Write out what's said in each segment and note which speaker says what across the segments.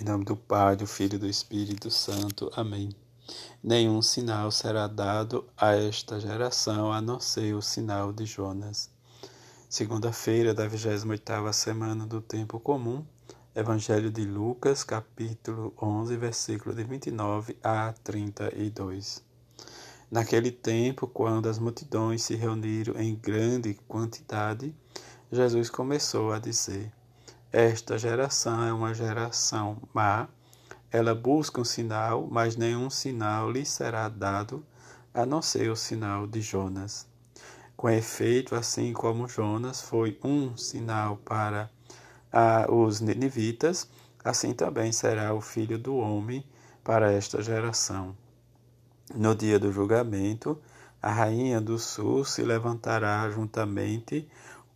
Speaker 1: Em nome do Pai, do Filho e do Espírito Santo. Amém. Nenhum sinal será dado a esta geração a não ser o sinal de Jonas. Segunda-feira da 28ª semana do tempo comum. Evangelho de Lucas, capítulo 11, versículo de 29 a 32. Naquele tempo, quando as multidões se reuniram em grande quantidade, Jesus começou a dizer: Esta geração é uma geração má. Ela busca um sinal, mas nenhum sinal lhe será dado, a não ser o sinal de Jonas. Com efeito, assim como Jonas foi um sinal para a, os ninivitas, assim também será o filho do homem para esta geração. No dia do julgamento, a rainha do sul se levantará juntamente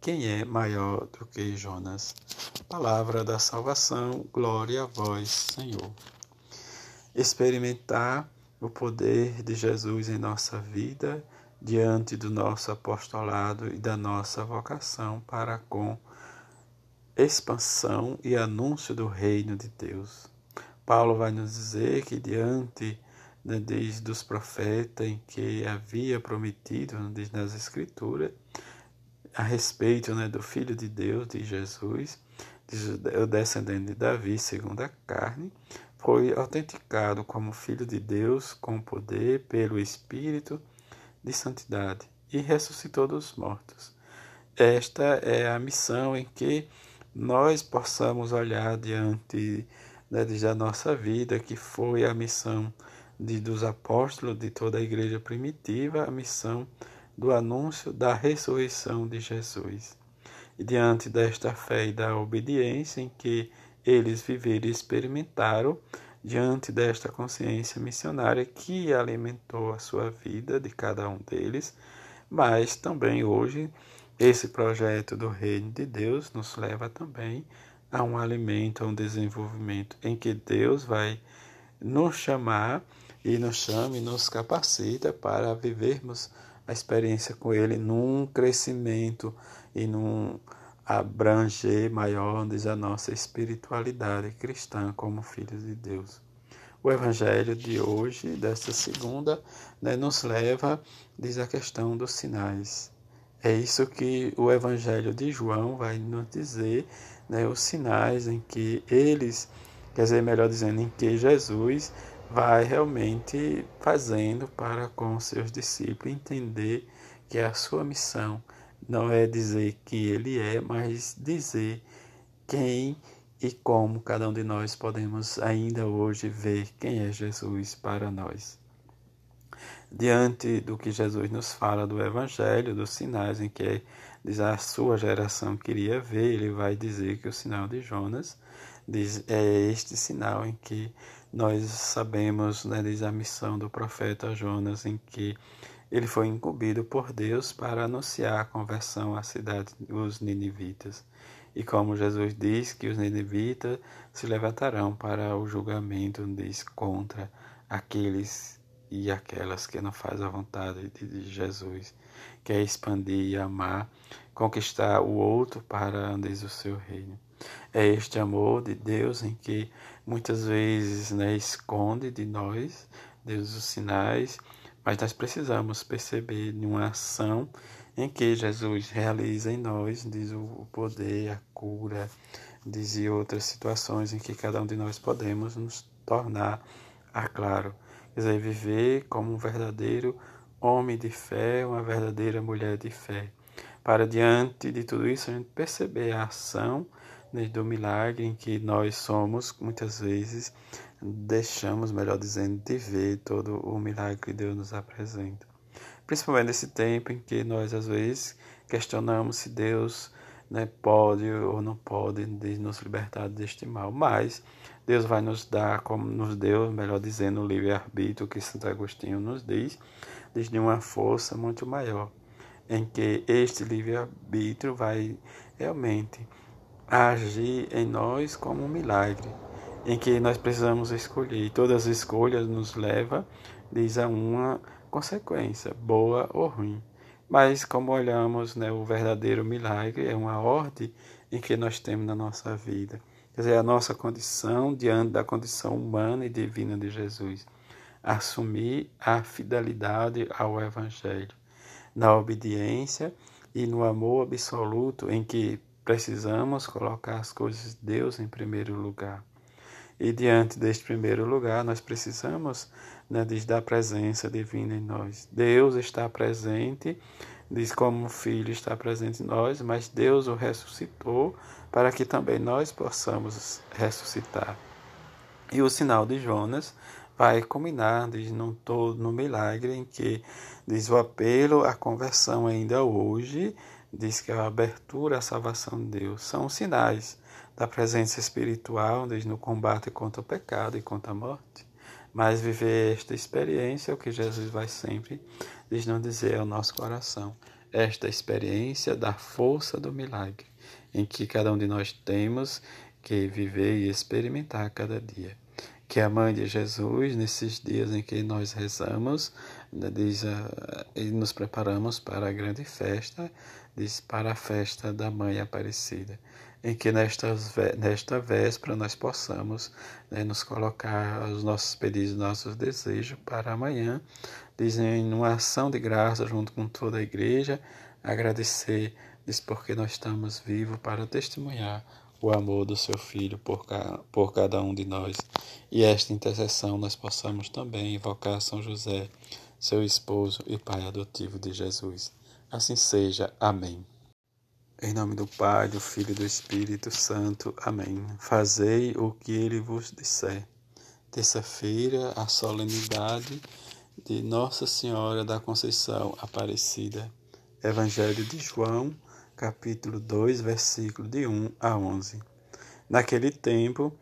Speaker 1: quem é maior do que Jonas. Palavra da salvação, glória a vós, Senhor. Experimentar o poder de Jesus em nossa vida diante do nosso apostolado e da nossa vocação para com expansão e anúncio do reino de Deus. Paulo vai nos dizer que diante né, desde os profetas em que havia prometido né, desde nas escrituras a respeito né, do Filho de Deus, de Jesus, o descendente de Davi, segundo a carne, foi autenticado como Filho de Deus com poder pelo Espírito de santidade e ressuscitou dos mortos. Esta é a missão em que nós possamos olhar diante né, da nossa vida, que foi a missão de, dos apóstolos de toda a igreja primitiva a missão do anúncio da ressurreição de Jesus. E diante desta fé e da obediência em que eles viveram e experimentaram, diante desta consciência missionária que alimentou a sua vida de cada um deles, mas também hoje esse projeto do Reino de Deus nos leva também a um alimento, a um desenvolvimento em que Deus vai nos chamar e nos chama e nos capacita para vivermos a experiência com Ele num crescimento e num abranger maior da nossa espiritualidade cristã como filhos de Deus. O Evangelho de hoje, desta segunda, né, nos leva, diz a questão dos sinais. É isso que o Evangelho de João vai nos dizer, né, os sinais em que eles, quer dizer, melhor dizendo, em que Jesus vai realmente fazendo para com seus discípulos entender que a sua missão não é dizer que ele é, mas dizer quem e como cada um de nós podemos ainda hoje ver quem é Jesus para nós. Diante do que Jesus nos fala do Evangelho, dos sinais em que diz a sua geração queria ver, ele vai dizer que o sinal de Jonas diz, é este sinal em que nós sabemos, né, diz a missão do profeta Jonas, em que ele foi incumbido por Deus para anunciar a conversão à cidade dos ninivitas. E como Jesus diz que os ninivitas se levantarão para o julgamento, diz, contra aqueles e aquelas que não fazem a vontade de Jesus, que é expandir e amar, conquistar o outro para, diz, o seu reino. É este amor de Deus em que muitas vezes né, esconde de nós, Deus os sinais, mas nós precisamos perceber uma ação em que Jesus realiza em nós, diz o poder, a cura, diz e outras situações em que cada um de nós podemos nos tornar a claro, quer dizer, viver como um verdadeiro homem de fé, uma verdadeira mulher de fé. Para diante de tudo isso, a gente perceber a ação né, do milagre em que nós somos, muitas vezes, deixamos, melhor dizendo, de ver todo o milagre que Deus nos apresenta. Principalmente nesse tempo em que nós, às vezes, questionamos se Deus né, pode ou não pode nos libertar deste mal, mas Deus vai nos dar, como nos deu, melhor dizendo, o livre-arbítrio que Santo Agostinho nos diz, diz de uma força muito maior, em que este livre-arbítrio vai realmente agir em nós como um milagre, em que nós precisamos escolher. E todas as escolhas nos levam, diz, a uma consequência, boa ou ruim. Mas como olhamos, né, o verdadeiro milagre é uma ordem em que nós temos na nossa vida. Quer dizer, a nossa condição diante da condição humana e divina de Jesus. Assumir a fidelidade ao Evangelho, na obediência e no amor absoluto em que precisamos colocar as coisas de Deus em primeiro lugar. E diante deste primeiro lugar, nós precisamos né, diz, da presença divina em nós. Deus está presente, diz como o Filho está presente em nós, mas Deus o ressuscitou para que também nós possamos ressuscitar. E o sinal de Jonas vai culminar, diz, no, todo, no milagre em que diz o apelo à conversão ainda hoje, diz que a abertura à salvação de Deus são sinais da presença espiritual desde no combate contra o pecado e contra a morte. Mas viver esta experiência é o que Jesus vai sempre diz não dizer ao nosso coração. Esta experiência da força do milagre, em que cada um de nós temos que viver e experimentar cada dia. Que a mãe de Jesus, nesses dias em que nós rezamos, né, diz, uh, e nos preparamos para a grande festa, diz para a festa da Mãe Aparecida em que nesta, nesta véspera nós possamos né, nos colocar os nossos pedidos, nossos desejos para amanhã, dizem uma ação de graça junto com toda a igreja, agradecer, diz porque nós estamos vivos para testemunhar o amor do seu Filho por, por cada um de nós. E esta intercessão nós possamos também invocar São José, seu esposo e pai adotivo de Jesus. Assim seja. Amém. Em nome do Pai, do Filho e do Espírito Santo. Amém. Fazei o que ele vos disser. Terça-feira, a solenidade de Nossa Senhora da Conceição Aparecida. Evangelho de João, capítulo 2, versículo de 1 a 11. Naquele tempo,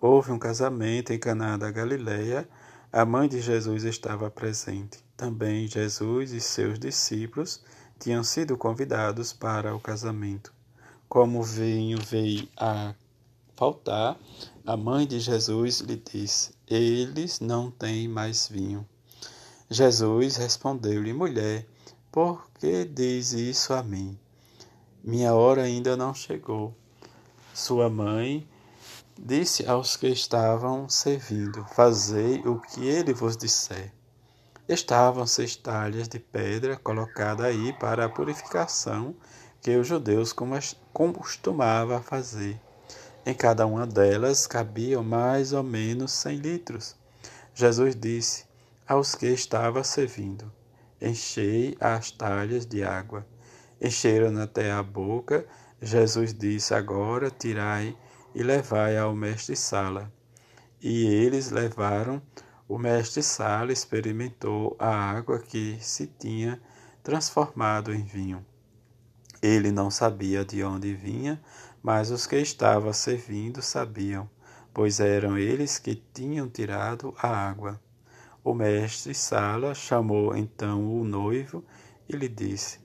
Speaker 1: houve um casamento em Caná da Galileia. A mãe de Jesus estava presente. Também Jesus e seus discípulos tinham sido convidados para o casamento. Como o vinho veio a faltar, a mãe de Jesus lhe disse: Eles não têm mais vinho. Jesus respondeu-lhe: Mulher, por que diz isso a mim? Minha hora ainda não chegou. Sua mãe disse aos que estavam servindo: Fazei o que ele vos disser estavam seis talhas de pedra colocadas aí para a purificação que os judeus costumavam fazer. Em cada uma delas cabiam mais ou menos cem litros. Jesus disse aos que estava servindo: Enchei as talhas de água. Encheram até a boca. Jesus disse: Agora tirai e levai ao mestre-sala. E eles levaram o mestre Sala experimentou a água que se tinha transformado em vinho. Ele não sabia de onde vinha, mas os que estavam servindo sabiam, pois eram eles que tinham tirado a água. O mestre Sala chamou então o noivo e lhe disse: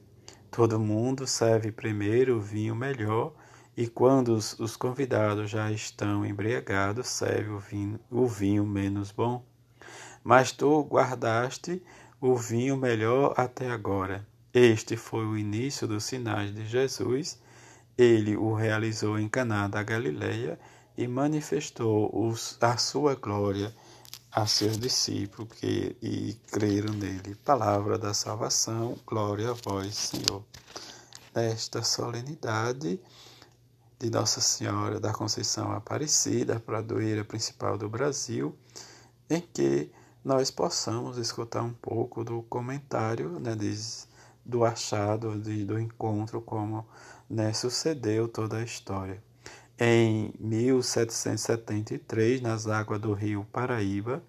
Speaker 1: Todo mundo serve primeiro o vinho melhor, e quando os, os convidados já estão embriagados, serve o vinho, o vinho menos bom mas tu guardaste o vinho melhor até agora. Este foi o início dos sinais de Jesus. Ele o realizou em Caná da Galileia e manifestou os, a sua glória a seus discípulos que e creram nele. Palavra da salvação, glória a vós, Senhor. Nesta solenidade de Nossa Senhora da Conceição Aparecida, padroeira principal do Brasil, em que nós possamos escutar um pouco do comentário né, do achado, de, do encontro, como né, sucedeu toda a história. Em 1773, nas águas do rio Paraíba,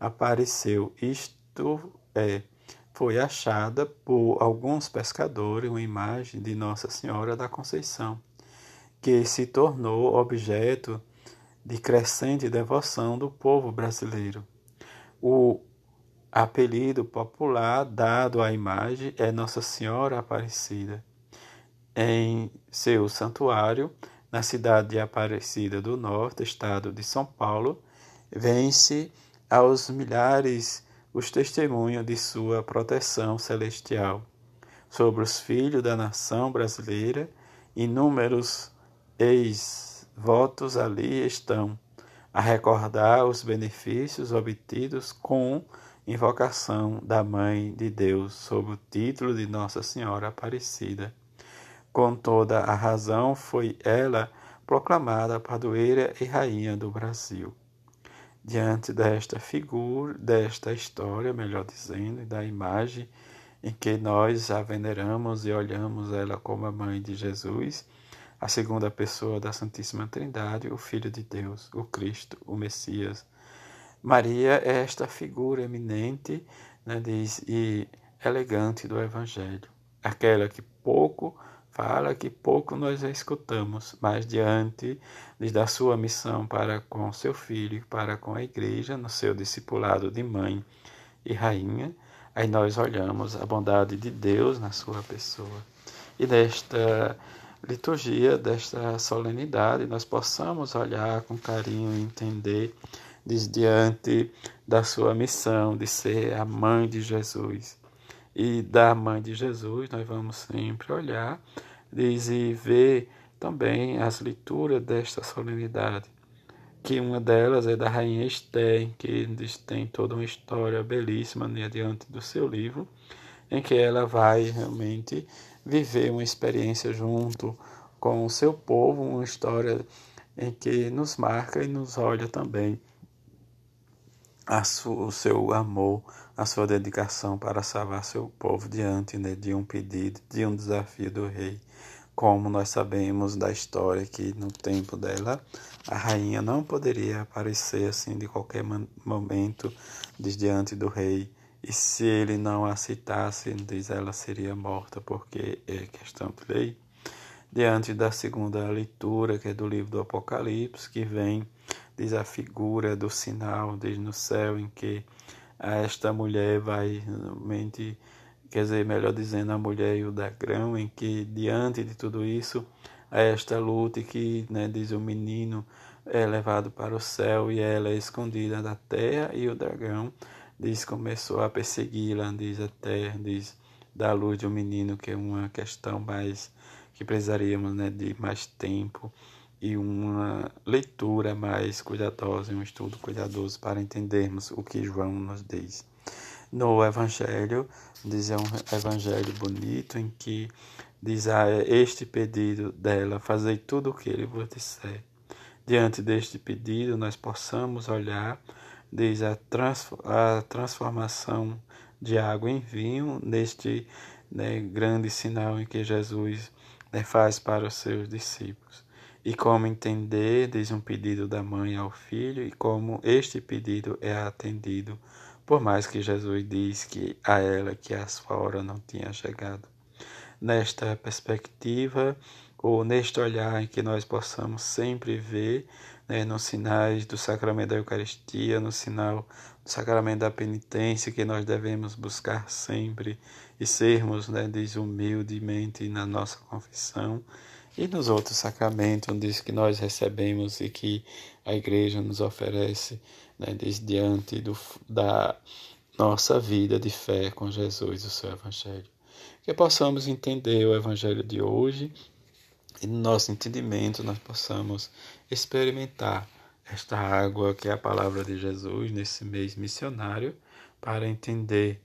Speaker 1: apareceu isto é, foi achada por alguns pescadores uma imagem de Nossa Senhora da Conceição. que se tornou objeto de crescente devoção do povo brasileiro. O apelido popular dado à imagem é Nossa Senhora Aparecida. Em seu santuário, na cidade de Aparecida do Norte, estado de São Paulo, vence aos milhares os testemunhos de sua proteção celestial sobre os filhos da nação brasileira. Inúmeros ex-votos ali estão a recordar os benefícios obtidos com invocação da Mãe de Deus sob o título de Nossa Senhora Aparecida. Com toda a razão foi ela proclamada padroeira e rainha do Brasil. Diante desta figura, desta história, melhor dizendo, e da imagem em que nós a veneramos e olhamos ela como a mãe de Jesus, a segunda pessoa da Santíssima Trindade, o Filho de Deus, o Cristo, o Messias. Maria é esta figura eminente né, diz, e elegante do Evangelho, aquela que pouco fala, que pouco nós a escutamos, mas diante da sua missão para com seu filho, para com a igreja, no seu discipulado de mãe e rainha, aí nós olhamos a bondade de Deus na sua pessoa. E desta liturgia, desta solenidade, nós possamos olhar com carinho e entender diante da sua missão de ser a mãe de Jesus. E da mãe de Jesus nós vamos sempre olhar diz, e ver também as leituras desta solenidade, que uma delas é da Rainha Esther, que tem toda uma história belíssima né, diante do seu livro, em que ela vai realmente viver uma experiência junto com o seu povo, uma história em que nos marca e nos olha também o seu amor, a sua dedicação para salvar seu povo diante né, de um pedido, de um desafio do rei. Como nós sabemos da história que no tempo dela a rainha não poderia aparecer assim de qualquer momento diante do rei. E se ele não aceitasse, diz ela seria morta, porque é questão de lei. Diante da segunda leitura, que é do livro do Apocalipse, que vem diz a figura do sinal, diz no céu, em que esta mulher vai realmente, quer dizer, melhor dizendo, a mulher e o dragão, em que diante de tudo isso, a esta luta que, né, diz o menino, é levado para o céu e ela é escondida da terra e o dragão diz começou a persegui-la diz a terra diz da luz de um menino que é uma questão mais que precisaríamos né, de mais tempo e uma leitura mais cuidadosa, um estudo cuidadoso para entendermos o que João nos diz. No Evangelho, diz é um Evangelho bonito em que diz ah, este pedido dela, fazei tudo o que ele vos disser. Diante deste pedido, nós possamos olhar, diz a, trans, a transformação de água em vinho, neste né, grande sinal em que Jesus né, faz para os seus discípulos e como entender, diz um pedido da mãe ao filho, e como este pedido é atendido, por mais que Jesus diz que a ela que as fora não tinha chegado. Nesta perspectiva, ou neste olhar em que nós possamos sempre ver, né, nos sinais do sacramento da Eucaristia, no sinal do sacramento da penitência, que nós devemos buscar sempre e sermos, né, diz humildemente na nossa confissão, e nos outros sacramentos, onde que nós recebemos e que a igreja nos oferece né, diante do, da nossa vida de fé com Jesus, o seu Evangelho. Que possamos entender o Evangelho de hoje e no nosso entendimento nós possamos experimentar esta água que é a palavra de Jesus nesse mês missionário para entender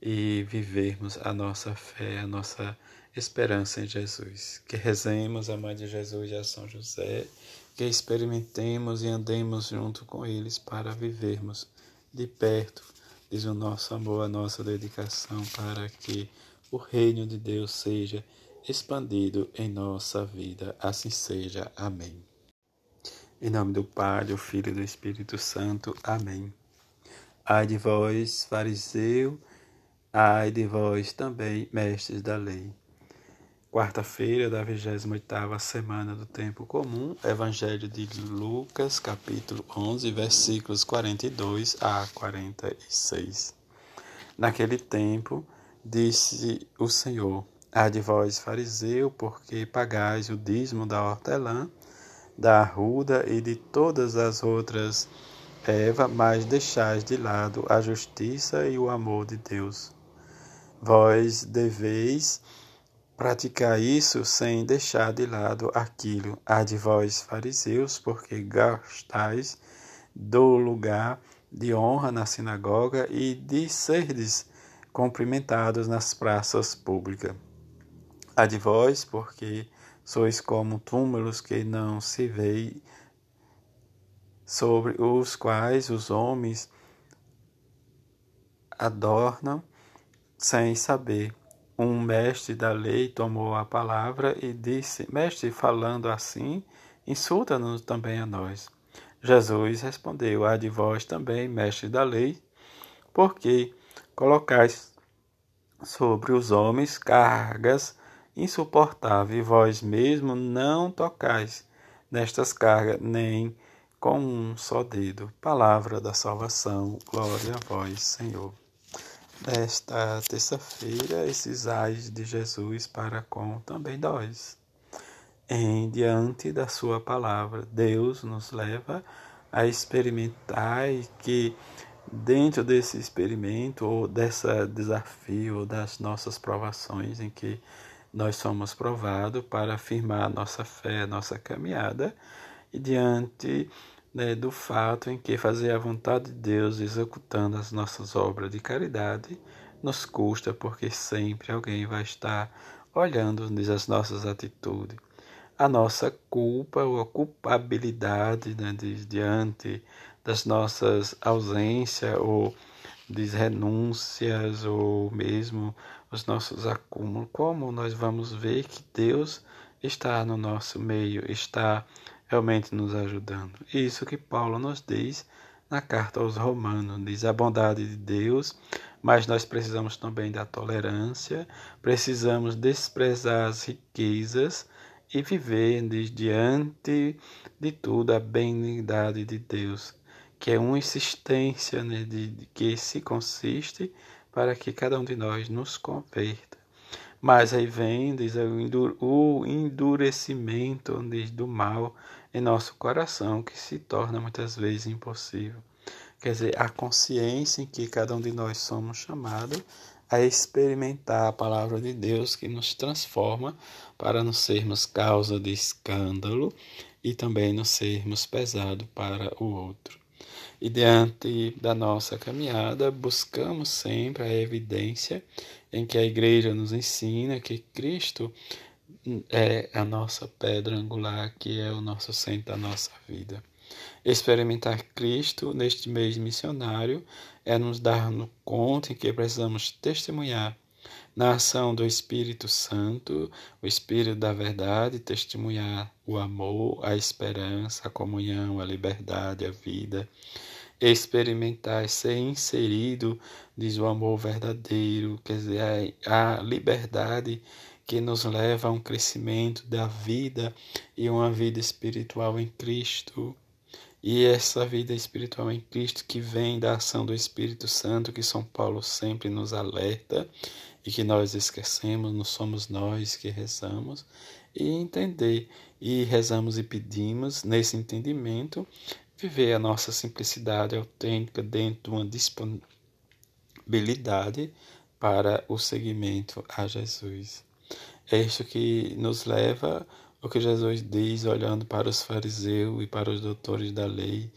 Speaker 1: e vivermos a nossa fé, a nossa esperança em Jesus. Que rezemos a Mãe de Jesus e a São José, que experimentemos e andemos junto com eles para vivermos de perto, diz o nosso amor, a nossa dedicação para que o reino de Deus seja expandido em nossa vida. Assim seja. Amém. Em nome do Pai, do Filho e do Espírito Santo. Amém. Ai de vós, fariseu, ai de vós também, mestres da lei quarta-feira da 28ª semana do tempo comum, Evangelho de Lucas, capítulo 11, versículos 42 a 46. Naquele tempo, disse o Senhor: Há de vós, fariseu, porque pagais o dízimo da hortelã, da arruda e de todas as outras ervas, mas deixais de lado a justiça e o amor de Deus. Vós deveis praticar isso sem deixar de lado aquilo. Há de vós, fariseus, porque gastais do lugar de honra na sinagoga e de serdes cumprimentados nas praças públicas. Há de vós, porque sois como túmulos que não se veem, sobre os quais os homens adornam sem saber. Um mestre da lei tomou a palavra e disse: Mestre, falando assim, insulta-nos também a nós. Jesus respondeu: Há de vós também, mestre da lei, porque colocais sobre os homens cargas insuportáveis, e vós mesmo não tocais nestas cargas, nem com um só dedo. Palavra da salvação, glória a vós, Senhor. Nesta terça-feira, esses ais de Jesus para com também nós. Em diante da sua palavra, Deus nos leva a experimentar e que dentro desse experimento ou desse desafio ou das nossas provações em que nós somos provados para afirmar nossa fé, nossa caminhada e diante né, do fato em que fazer a vontade de Deus executando as nossas obras de caridade nos custa, porque sempre alguém vai estar olhando as nossas atitudes. A nossa culpa ou a culpabilidade né, diante das nossas ausências ou desrenúncias ou mesmo os nossos acúmulos, como nós vamos ver que Deus está no nosso meio, está realmente nos ajudando. Isso que Paulo nos diz na carta aos Romanos, diz a bondade de Deus, mas nós precisamos também da tolerância, precisamos desprezar as riquezas e viver diante de tudo a benignidade de Deus, que é uma insistência né, de, de que se consiste para que cada um de nós nos converta. Mas aí vem diz, o endurecimento diz, do mal em nosso coração, que se torna muitas vezes impossível. Quer dizer, a consciência em que cada um de nós somos chamados a experimentar a palavra de Deus que nos transforma para não sermos causa de escândalo e também não sermos pesado para o outro. E diante da nossa caminhada, buscamos sempre a evidência em que a igreja nos ensina que Cristo é a nossa pedra angular, que é o nosso centro da nossa vida. Experimentar Cristo neste mês missionário é nos dar no conta em que precisamos testemunhar na ação do Espírito Santo, o Espírito da verdade, testemunhar o amor, a esperança, a comunhão, a liberdade, a vida, experimentar, ser inserido, diz o amor verdadeiro, quer dizer, a liberdade que nos leva a um crescimento da vida e uma vida espiritual em Cristo. E essa vida espiritual em Cristo que vem da ação do Espírito Santo, que São Paulo sempre nos alerta e que nós esquecemos, não somos nós que rezamos, e entender e rezamos e pedimos nesse entendimento viver a nossa simplicidade autêntica dentro de uma disponibilidade para o seguimento a Jesus. É isso que nos leva o que Jesus diz olhando para os fariseus e para os doutores da lei,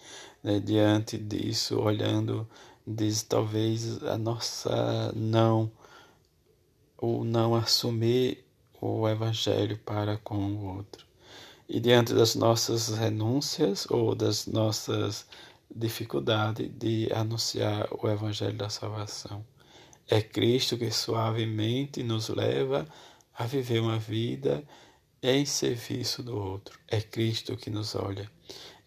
Speaker 1: né? diante disso, olhando, diz talvez a nossa não, ou não assumir o evangelho para com o outro. E diante das nossas renúncias ou das nossas dificuldades de anunciar o evangelho da salvação. É Cristo que suavemente nos leva a viver uma vida em serviço do outro. É Cristo que nos olha.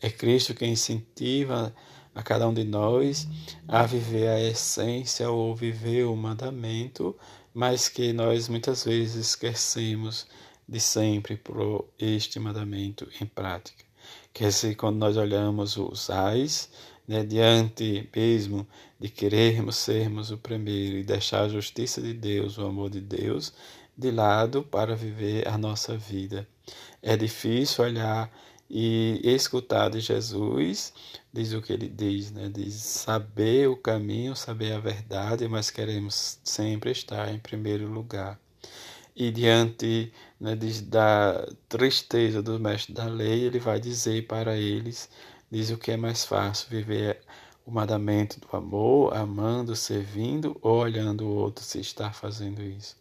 Speaker 1: É Cristo que incentiva a cada um de nós a viver a essência ou viver o mandamento, mas que nós muitas vezes esquecemos de sempre por este mandamento em prática. Quer dizer, quando nós olhamos os ais, né, diante mesmo de querermos sermos o primeiro e deixar a justiça de Deus, o amor de Deus, de lado para viver a nossa vida. É difícil olhar e escutar de Jesus, diz o que ele diz, né? diz saber o caminho, saber a verdade, mas queremos sempre estar em primeiro lugar. E diante né, da tristeza do mestre da lei, ele vai dizer para eles, diz o que é mais fácil, viver o mandamento do amor, amando, servindo ou olhando o outro se está fazendo isso.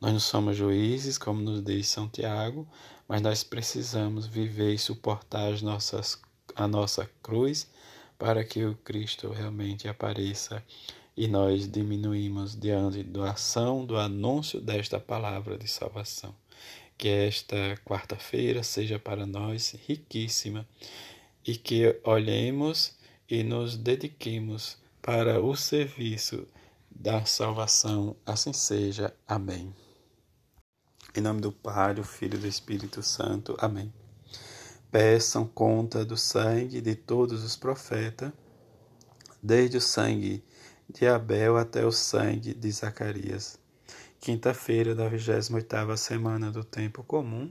Speaker 1: Nós não somos juízes, como nos diz São Tiago, mas nós precisamos viver e suportar as nossas, a nossa cruz para que o Cristo realmente apareça e nós diminuímos diante da ação, do anúncio desta palavra de salvação. Que esta quarta-feira seja para nós riquíssima e que olhemos e nos dediquemos para o serviço da salvação. Assim seja. Amém. Em nome do Pai, do Filho e do Espírito Santo. Amém. Peçam conta do sangue de todos os profetas, desde o sangue de Abel até o sangue de Zacarias. Quinta-feira da 28ª semana do tempo comum.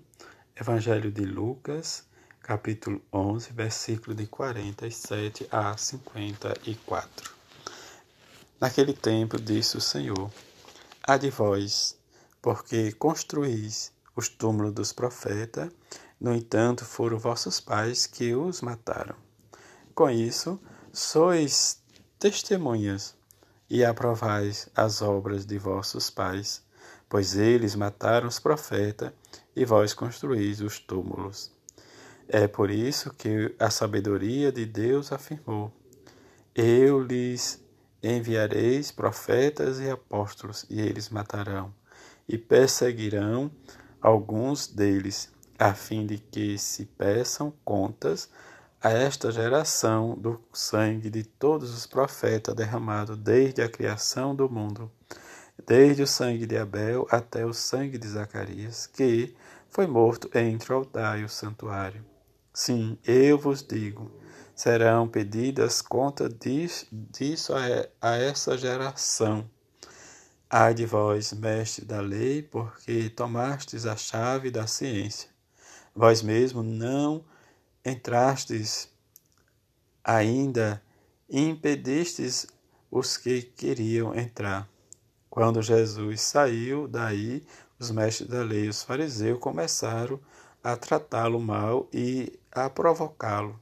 Speaker 1: Evangelho de Lucas, capítulo 11, versículo de 47 a 54. Naquele tempo disse o Senhor: Há de vós porque construís os túmulos dos profetas, no entanto, foram vossos pais que os mataram. Com isso, sois testemunhas e aprovais as obras de vossos pais, pois eles mataram os profetas e vós construís os túmulos. É por isso que a sabedoria de Deus afirmou: Eu lhes enviareis profetas e apóstolos, e eles matarão e perseguirão alguns deles, a fim de que se peçam contas a esta geração do sangue de todos os profetas derramado desde a criação do mundo, desde o sangue de Abel até o sangue de Zacarias, que foi morto entre o altar e o santuário. Sim, eu vos digo, serão pedidas contas disso a essa geração. Ai de vós, mestre da lei, porque tomastes a chave da ciência. Vós mesmo não entrastes ainda e impedistes os que queriam entrar. Quando Jesus saiu daí, os mestres da lei e os fariseus começaram a tratá-lo mal e a provocá-lo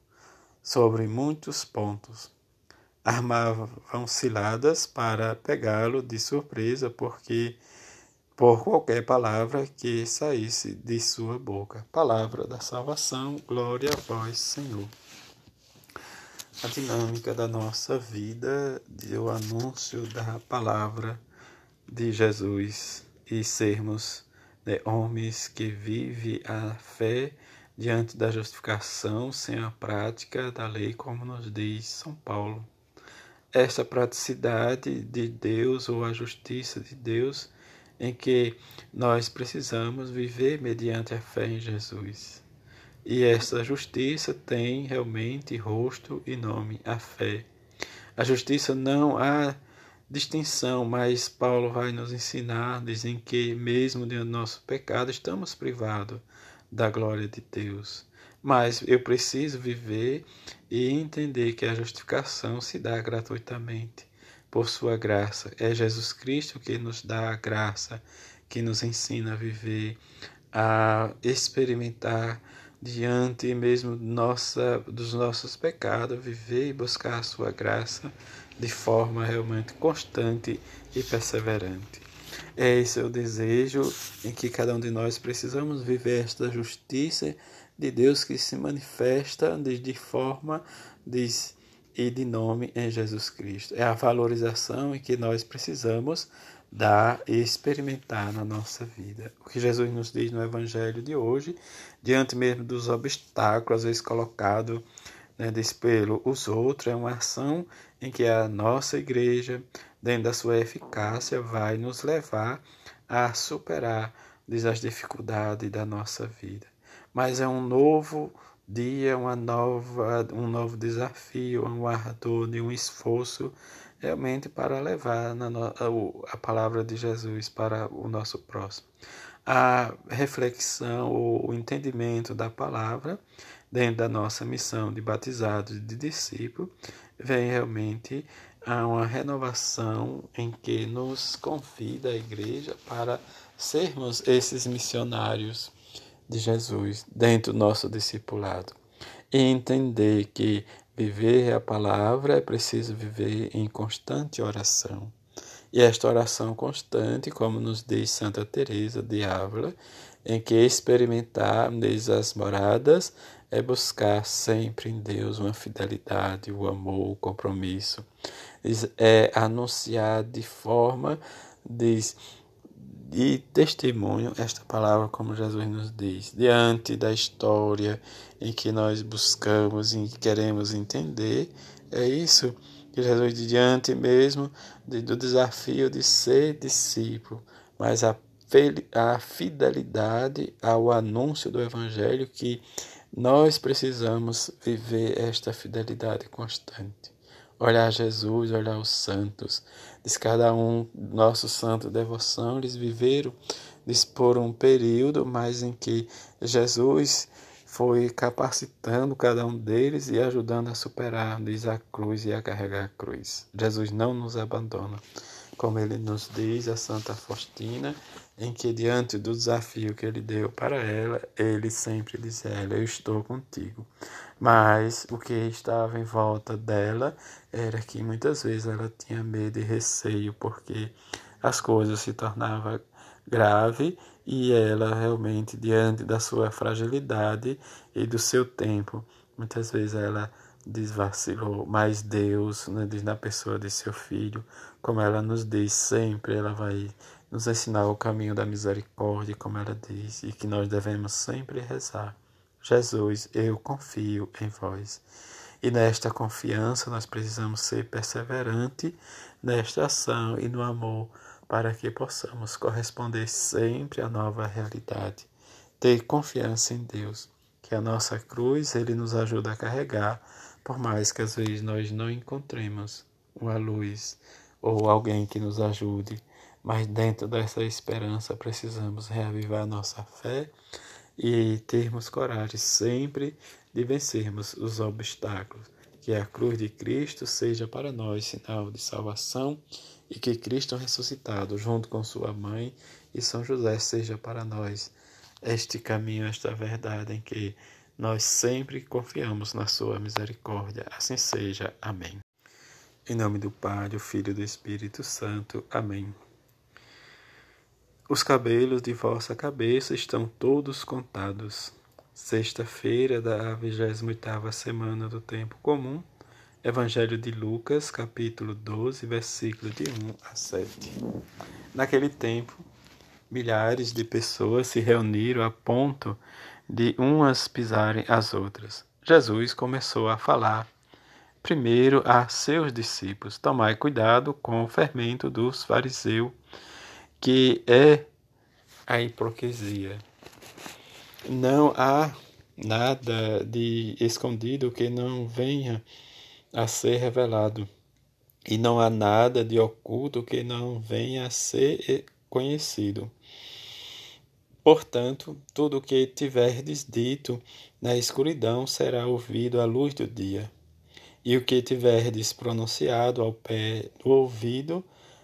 Speaker 1: sobre muitos pontos armavam ciladas para pegá-lo de surpresa, porque por qualquer palavra que saísse de sua boca. Palavra da salvação, glória a vós, Senhor. A dinâmica da nossa vida, o anúncio da palavra de Jesus e sermos né, homens que vivem a fé diante da justificação sem a prática da lei, como nos diz São Paulo esta praticidade de Deus ou a justiça de Deus em que nós precisamos viver mediante a fé em Jesus. E essa justiça tem realmente rosto e nome, a fé. A justiça não há distinção, mas Paulo vai nos ensinar, dizem que mesmo diante do nosso pecado estamos privados da glória de Deus. Mas eu preciso viver e entender que a justificação se dá gratuitamente por sua graça. É Jesus Cristo que nos dá a graça, que nos ensina a viver, a experimentar diante mesmo nossa, dos nossos pecados, viver e buscar a sua graça de forma realmente constante e perseverante. É esse o desejo em que cada um de nós precisamos viver esta justiça de Deus que se manifesta de forma diz, e de nome em Jesus Cristo. É a valorização em que nós precisamos dar e experimentar na nossa vida. O que Jesus nos diz no Evangelho de hoje, diante mesmo dos obstáculos, às vezes colocados né, pelo os outros, é uma ação em que a nossa igreja, dentro da sua eficácia, vai nos levar a superar diz, as dificuldades da nossa vida. Mas é um novo dia, uma nova, um novo desafio, um ardor de um esforço realmente para levar a palavra de Jesus para o nosso próximo. A reflexão, o entendimento da palavra dentro da nossa missão de batizados e de discípulos, vem realmente a uma renovação em que nos convida a igreja para sermos esses missionários de Jesus dentro do nosso discipulado e entender que viver a palavra é preciso viver em constante oração. E esta oração constante, como nos diz Santa Teresa de Ávila, em que experimentar as moradas é buscar sempre em Deus uma fidelidade, o amor, o compromisso. É anunciar de forma de, de testemunho esta palavra, como Jesus nos diz, diante da história em que nós buscamos e queremos entender. É isso que Jesus diz, diante mesmo do desafio de ser discípulo, mas a a fidelidade ao anúncio do Evangelho que nós precisamos viver esta fidelidade constante. Olhar Jesus, olhar os santos. Diz cada um, nosso santo devoção, eles viveram, diz por um período, mas em que Jesus foi capacitando cada um deles e ajudando a superar, diz a cruz e a carregar a cruz. Jesus não nos abandona, como ele nos diz a Santa Faustina, em que, diante do desafio que ele deu para ela, ele sempre disse a ela: Eu estou contigo. Mas o que estava em volta dela era que muitas vezes ela tinha medo e receio, porque as coisas se tornavam grave e ela realmente, diante da sua fragilidade e do seu tempo, muitas vezes ela desvacilou, mas Deus, né, diz na pessoa de seu filho, como ela nos diz sempre, ela vai nos ensinar o caminho da misericórdia, como ela diz, e que nós devemos sempre rezar. Jesus, eu confio em vós. E nesta confiança nós precisamos ser perseverante nesta ação e no amor para que possamos corresponder sempre à nova realidade. Ter confiança em Deus, que a nossa cruz ele nos ajuda a carregar, por mais que às vezes nós não encontremos uma luz ou alguém que nos ajude mas dentro dessa esperança precisamos reavivar nossa fé e termos coragem sempre de vencermos os obstáculos. Que a cruz de Cristo seja para nós sinal de salvação e que Cristo ressuscitado, junto com sua mãe e São José, seja para nós este caminho, esta verdade em que nós sempre confiamos na sua misericórdia. Assim seja. Amém. Em nome do Pai, do Filho e do Espírito Santo. Amém. Os cabelos de vossa cabeça estão todos contados. Sexta-feira da 28ª semana do tempo comum. Evangelho de Lucas, capítulo 12, versículo de 1 a 7. Naquele tempo, milhares de pessoas se reuniram a ponto de umas pisarem as outras. Jesus começou a falar primeiro a seus discípulos: Tomai cuidado com o fermento dos fariseus que é a hipocrisia. Não há nada de escondido que não venha a ser revelado, e não há nada de oculto que não venha a ser conhecido. Portanto, tudo o que tiverdes dito na escuridão será ouvido à luz do dia, e o que tiverdes pronunciado ao pé do ouvido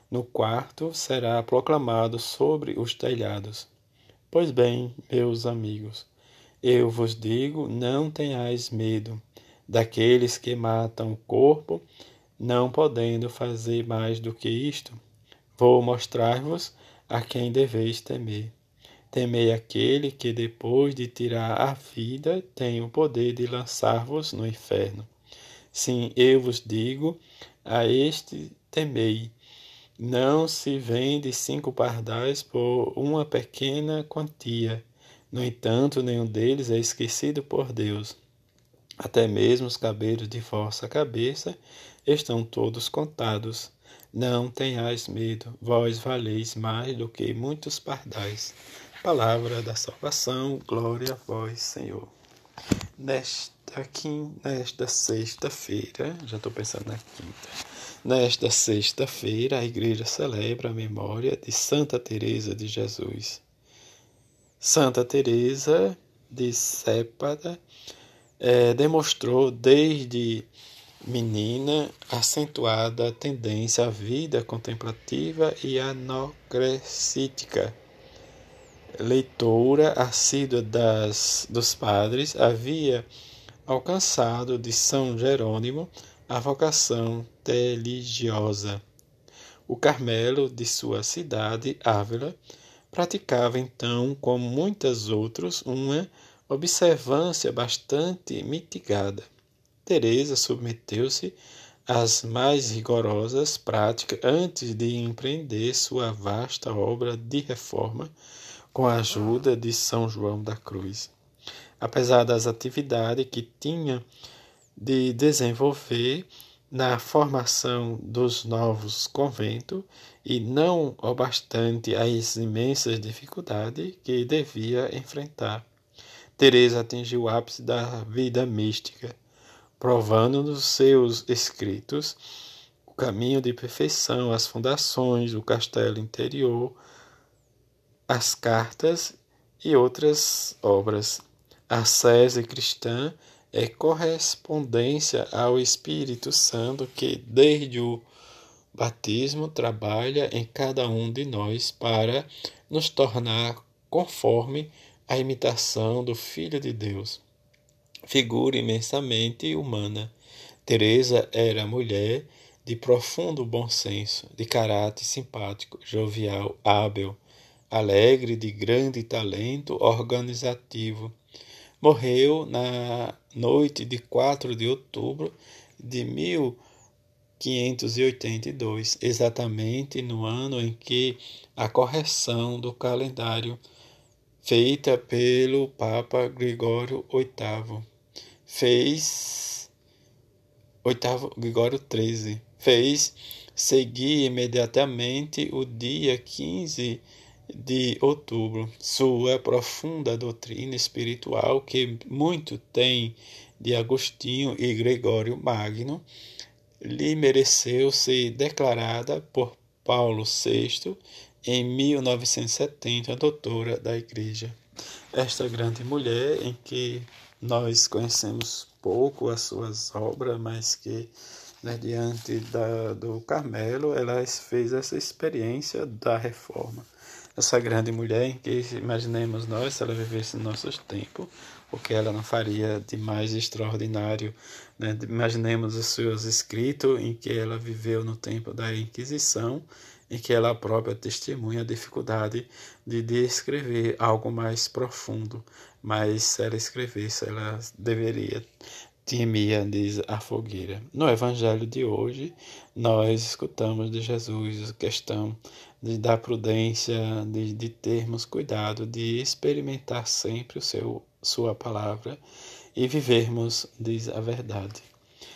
Speaker 1: no quarto será proclamado sobre os telhados. Pois bem, meus amigos, eu vos digo: não tenhais medo daqueles que matam o corpo, não podendo fazer mais do que isto. Vou mostrar-vos a quem deveis temer. Temei aquele que, depois de tirar a vida, tem o poder de lançar-vos no inferno. Sim, eu vos digo: a este temei. Não se vende cinco pardais por uma pequena quantia. No entanto, nenhum deles é esquecido por Deus. Até mesmo os cabelos de vossa cabeça estão todos contados. Não tenhais medo, vós valeis mais do que muitos pardais. Palavra da salvação, glória a vós, Senhor. Nesta, quim, nesta sexta-feira, já estou pensando na quinta, nesta sexta-feira a igreja celebra a memória de Santa Teresa de Jesus. Santa Teresa de Sépada é, demonstrou desde menina acentuada tendência à vida contemplativa e anocrescítica. Leitora assídua das, dos padres, havia alcançado de São Jerônimo a vocação religiosa. O Carmelo de sua cidade, Ávila, praticava então, como muitas outros, uma observância bastante mitigada. Teresa submeteu-se às mais rigorosas práticas antes de empreender sua vasta obra de reforma com a ajuda de São João da Cruz. Apesar das atividades que tinha de desenvolver na formação dos novos conventos e não obstante as imensas dificuldades que devia enfrentar. Teresa atingiu o ápice da vida mística provando nos seus escritos o caminho de perfeição, as fundações, o castelo interior, as cartas e outras obras. A sese cristã é correspondência ao Espírito Santo que, desde o batismo, trabalha em cada um de nós para nos tornar conforme a imitação do Filho de Deus figura imensamente humana. Teresa era mulher de profundo bom senso, de caráter simpático, jovial, hábil, alegre, de grande talento organizativo. Morreu na noite de 4 de outubro de 1582, exatamente no ano em que a correção do calendário feita pelo Papa Gregório VIII fez oitavo Gregório XIII fez seguir imediatamente o dia 15 de outubro sua profunda doutrina espiritual que muito tem de Agostinho e Gregório Magno lhe mereceu ser declarada por Paulo VI em 1970 doutora da Igreja. Esta grande mulher em que nós conhecemos pouco as suas obras, mas que né, diante da, do Carmelo ela fez essa experiência da reforma. Essa grande mulher em que imaginemos nós, se ela vivesse em nossos tempos, o que ela não faria de mais extraordinário. Né? Imaginemos os seus escritos em que ela viveu no tempo da Inquisição em que ela própria testemunha a dificuldade de descrever algo mais profundo, mas se ela escrevesse, ela deveria temia, diz a fogueira. No evangelho de hoje, nós escutamos de Jesus a questão de, da prudência, de, de termos cuidado, de experimentar sempre o seu, sua palavra e vivermos, diz a verdade.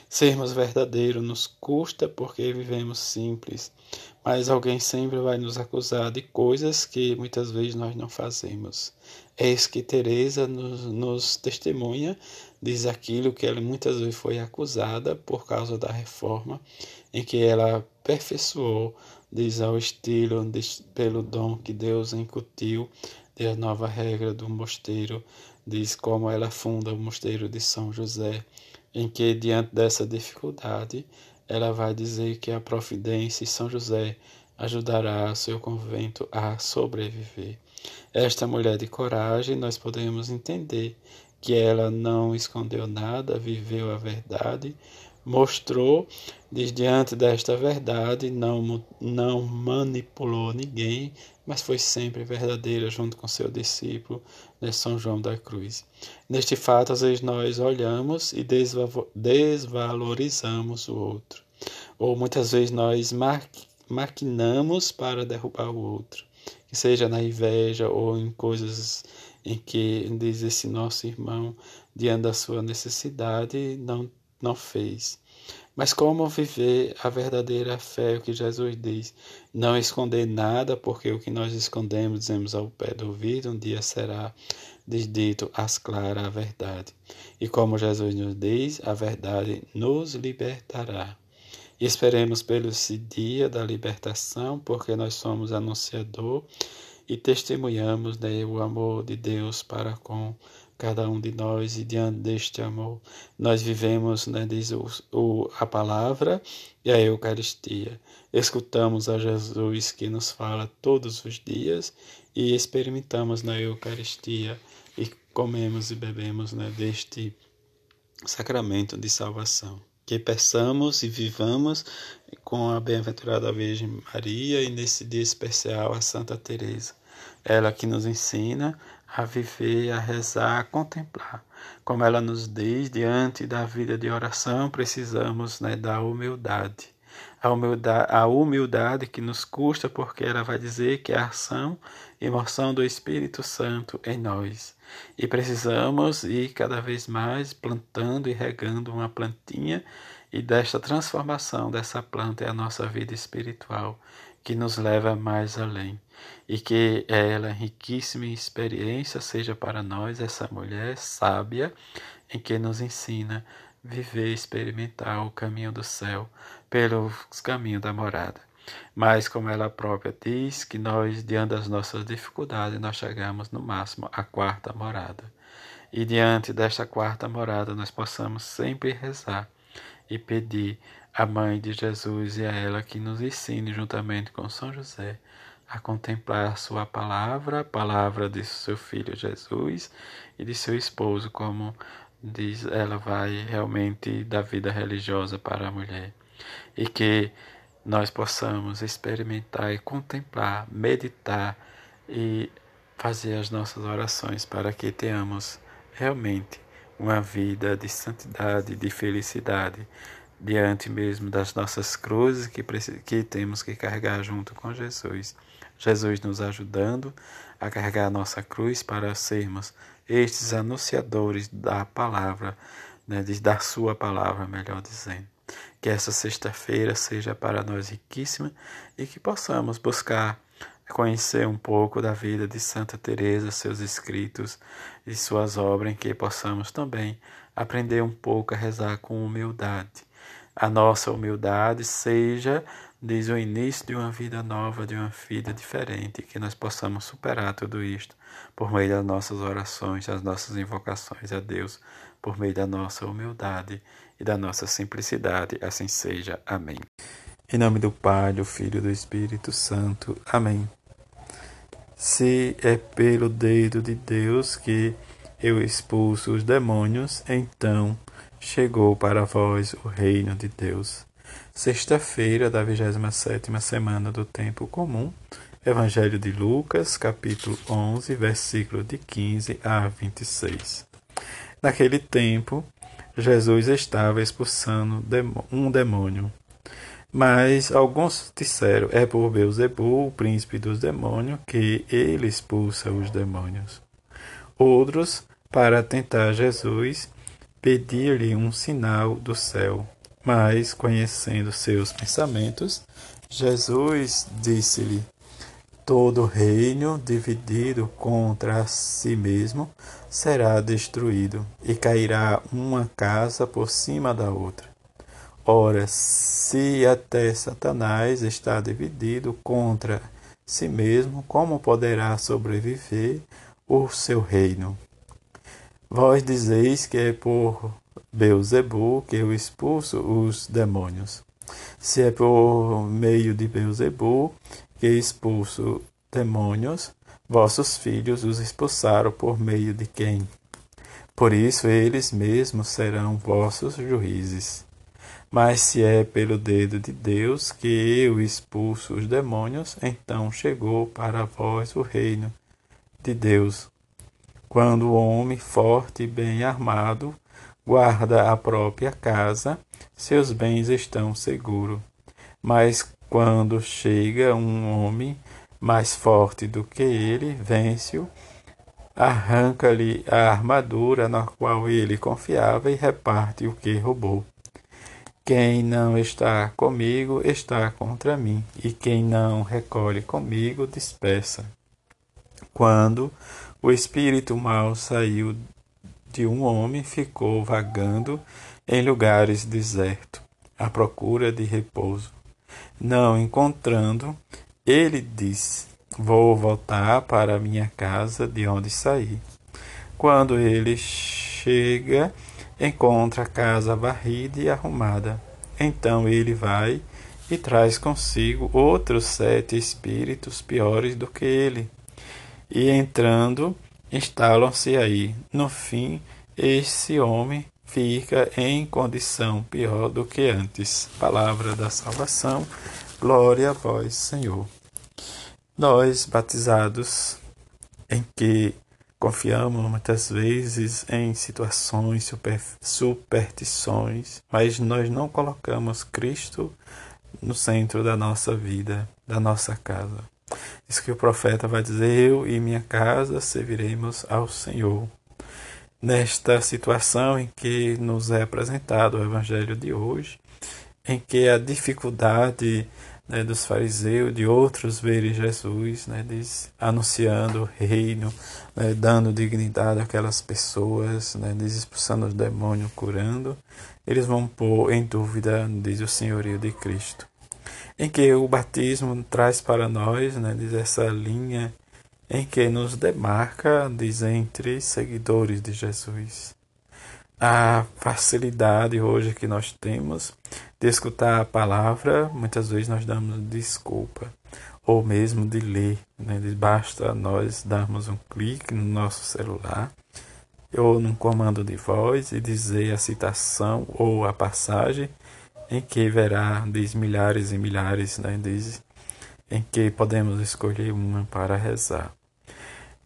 Speaker 1: Sermos verdadeiros nos custa porque vivemos simples, mas alguém sempre vai nos acusar de coisas que muitas vezes nós não fazemos. Eis que Teresa nos, nos testemunha, diz aquilo que ela muitas vezes foi acusada por causa da reforma, em que ela aperfeiçoou, diz ao estilo, diz, pelo dom que Deus incutiu, da nova regra do mosteiro, diz como ela funda o mosteiro de São José, em que, diante dessa dificuldade, ela vai dizer que a providência e São José ajudará seu convento a sobreviver. Esta mulher de coragem, nós podemos entender que ela não escondeu nada, viveu a verdade, mostrou diante desta verdade, não, não manipulou ninguém, mas foi sempre verdadeira junto com seu discípulo, né, São João da Cruz. Neste fato, às vezes nós olhamos e desvalorizamos o outro, ou muitas vezes nós maquinamos para derrubar o outro, que seja na inveja ou em coisas em que diz esse nosso irmão, diante da sua necessidade, não, não fez. Mas como viver a verdadeira fé, o que Jesus diz? Não esconder nada, porque o que nós escondemos, dizemos ao pé do ouvido, um dia será desdito às claras a verdade. E como Jesus nos diz, a verdade nos libertará. E esperemos pelo dia da libertação, porque nós somos anunciador e testemunhamos né, o amor de Deus para com cada um de nós e diante deste amor nós vivemos, né, diz o, o, a palavra e a Eucaristia. Escutamos a Jesus que nos fala todos os dias e experimentamos na Eucaristia e comemos e bebemos né, deste sacramento de salvação. Que peçamos e vivamos com a bem-aventurada Virgem Maria e nesse dia especial a Santa Teresa. Ela que nos ensina a viver, a rezar, a contemplar. Como ela nos diz, diante da vida de oração, precisamos né, da humildade. A humildade, a humildade que nos custa, porque ela vai dizer que é a ação e moção do Espírito Santo em nós. E precisamos ir cada vez mais plantando e regando uma plantinha, e desta transformação dessa planta é a nossa vida espiritual, que nos leva mais além e que ela, riquíssima em experiência, seja para nós essa mulher sábia em que nos ensina viver, experimentar o caminho do céu pelos caminhos da morada. Mas, como ela própria diz, que nós, diante das nossas dificuldades, nós chegamos no máximo à quarta morada. E diante desta quarta morada, nós possamos sempre rezar e pedir à Mãe de Jesus e a ela que nos ensine, juntamente com São José, a contemplar sua palavra, a palavra de seu filho Jesus e de seu esposo, como diz, ela vai realmente dar vida religiosa para a mulher. E que nós possamos experimentar e contemplar, meditar e fazer as nossas orações para que tenhamos realmente uma vida de santidade, de felicidade, diante mesmo das nossas cruzes que, que temos que carregar junto com Jesus. Jesus nos ajudando a carregar a nossa cruz para sermos estes anunciadores da palavra, né, da sua palavra, melhor dizendo. Que essa sexta-feira seja para nós riquíssima e que possamos buscar conhecer um pouco da vida de Santa Teresa, seus escritos e suas obras, em que possamos também aprender um pouco a rezar com humildade. A nossa humildade seja diz o início de uma vida nova, de uma vida diferente, que nós possamos superar tudo isto por meio das nossas orações, das nossas invocações a Deus, por meio da nossa humildade e da nossa simplicidade. Assim seja. Amém. Em nome do Pai, do Filho e do Espírito Santo. Amém. Se é pelo dedo de Deus que eu expulso os demônios, então chegou para vós o reino de Deus. Sexta-feira da 27ª semana do tempo comum. Evangelho de Lucas, capítulo 11, versículo de 15 a 26. Naquele tempo, Jesus estava expulsando um demônio. Mas alguns disseram: É por Beuzebu, o príncipe dos demônios, que ele expulsa os demônios. Outros, para tentar Jesus, pediram-lhe um sinal do céu. Mas, conhecendo seus pensamentos, Jesus disse-lhe: Todo reino dividido contra si mesmo será destruído, e cairá uma casa por cima da outra. Ora, se até Satanás está dividido contra si mesmo, como poderá sobreviver o seu reino? Vós dizeis que é por Beuzebu que eu expulso os demônios. Se é por meio de Beuzebu que expulso demônios, vossos filhos os expulsaram por meio de quem? Por isso eles mesmos serão vossos juízes. Mas se é pelo dedo de Deus que eu expulso os demônios, então chegou para vós o reino de Deus. Quando o homem forte e bem armado guarda a própria casa, seus bens estão seguros. Mas quando chega um homem mais forte do que ele, vence-o arranca-lhe a armadura na qual ele confiava e reparte o que roubou. Quem não está comigo está contra mim, e quem não recolhe comigo dispersa. Quando o espírito mau saiu de um homem, ficou vagando em lugares desertos, à procura de repouso. Não encontrando, ele disse: Vou voltar para minha casa de onde saí. Quando ele chega, encontra a casa varrida e arrumada. Então ele vai e traz consigo outros sete espíritos piores do que ele. E entrando, instalam-se aí. No fim, esse homem fica em condição pior do que antes. Palavra da salvação. Glória a vós, Senhor. Nós, batizados, em que confiamos muitas vezes em situações, super, superstições, mas nós não colocamos Cristo no centro da nossa vida, da nossa casa. Isso que o profeta vai dizer: Eu e minha casa serviremos ao Senhor. Nesta situação em que nos é apresentado o Evangelho de hoje, em que a dificuldade né, dos fariseus, de outros verem Jesus, né, diz, anunciando o reino, né, dando dignidade àquelas pessoas, né, diz, expulsando os demônios, curando, eles vão pôr em dúvida, diz o senhorio de Cristo. Em que o batismo traz para nós, né, diz essa linha em que nos demarca, diz, entre seguidores de Jesus a facilidade hoje que nós temos de escutar a palavra, muitas vezes nós damos desculpa, ou mesmo de ler. Né? Basta nós darmos um clique no nosso celular ou num comando de voz e dizer a citação ou a passagem em que verá diz milhares e milhares, né? diz, em que podemos escolher uma para rezar.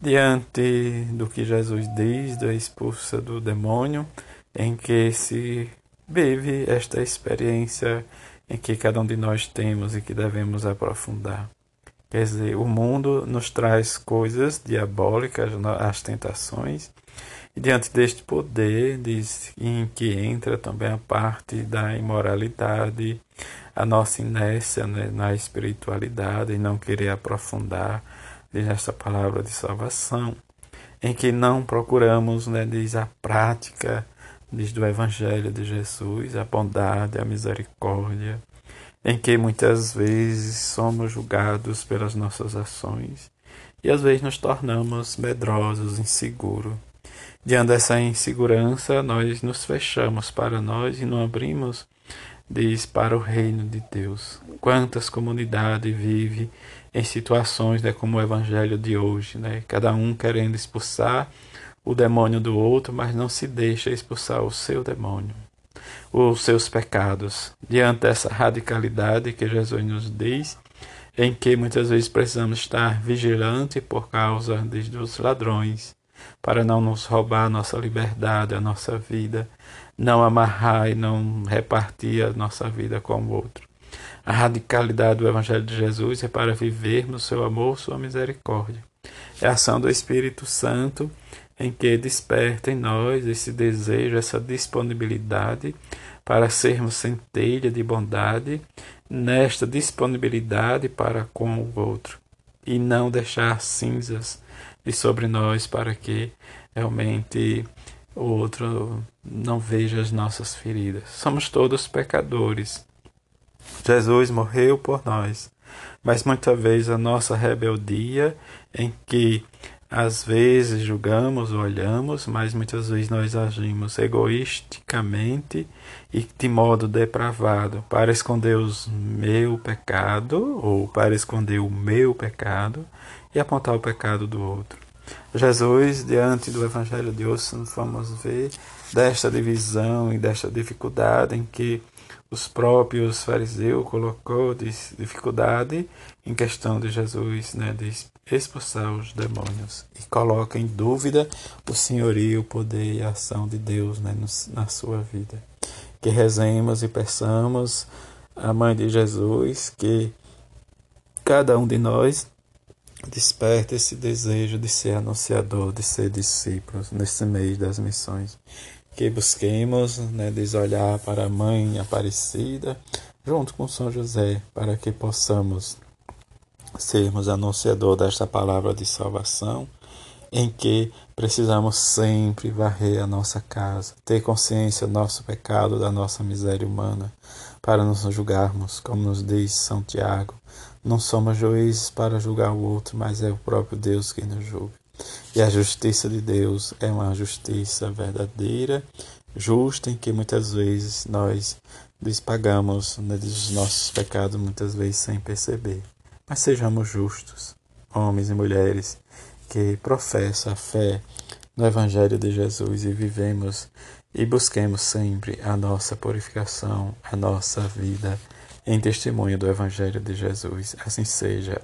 Speaker 1: Diante do que Jesus diz da expulsa do demônio, em que se vive esta experiência em que cada um de nós temos e que devemos aprofundar. Quer dizer, o mundo nos traz coisas diabólicas, as tentações, e diante deste poder diz, em que entra também a parte da imoralidade, a nossa inércia né, na espiritualidade e não querer aprofundar nesta palavra de salvação, em que não procuramos, né, diz a prática diz do Evangelho de Jesus, a bondade, a misericórdia, em que muitas vezes somos julgados pelas nossas ações e às vezes nos tornamos medrosos, inseguros. Diante dessa insegurança, nós nos fechamos para nós e não abrimos, diz, para o reino de Deus. Quantas comunidades vivem em situações né, como o evangelho de hoje, né? cada um querendo expulsar o demônio do outro, mas não se deixa expulsar o seu demônio, os seus pecados. Diante dessa radicalidade que Jesus nos diz, em que muitas vezes precisamos estar vigilante por causa dos ladrões, para não nos roubar a nossa liberdade, a nossa vida, não amarrar e não repartir a nossa vida com o outro. A radicalidade do Evangelho de Jesus é para vivermos seu amor, sua misericórdia. É a ação do Espírito Santo em que desperta em nós esse desejo, essa disponibilidade para sermos centelha de bondade, nesta disponibilidade para com o outro, e não deixar cinzas de sobre nós para que realmente o outro não veja as nossas feridas. Somos todos pecadores. Jesus morreu por nós, mas muitas vezes a nossa rebeldia em que às vezes julgamos, olhamos, mas muitas vezes nós agimos egoisticamente e de modo depravado para esconder o meu pecado ou para esconder o meu pecado e apontar o pecado do outro. Jesus, diante do Evangelho de hoje, vamos ver desta divisão e desta dificuldade em que os próprios fariseus colocou dificuldade em questão de Jesus, né, de expulsar os demônios e coloca em dúvida o senhorio, o poder e a ação de Deus né, na sua vida. Que rezemos e peçamos a Mãe de Jesus que cada um de nós Desperta esse desejo de ser anunciador, de ser discípulos nesse mês das missões. Que busquemos né, desolhar para a Mãe Aparecida, junto com São José, para que possamos sermos anunciador desta palavra de salvação, em que precisamos sempre varrer a nossa casa, ter consciência do nosso pecado, da nossa miséria humana, para nos julgarmos, como nos diz São Tiago, não somos juízes para julgar o outro, mas é o próprio Deus quem nos julga. E a justiça de Deus é uma justiça verdadeira, justa, em que muitas vezes nós despagamos né, dos nossos pecados, muitas vezes sem perceber. Mas sejamos justos, homens e mulheres que professam a fé no Evangelho de Jesus e vivemos e busquemos sempre a nossa purificação, a nossa vida em testemunho do Evangelho de Jesus. Assim seja.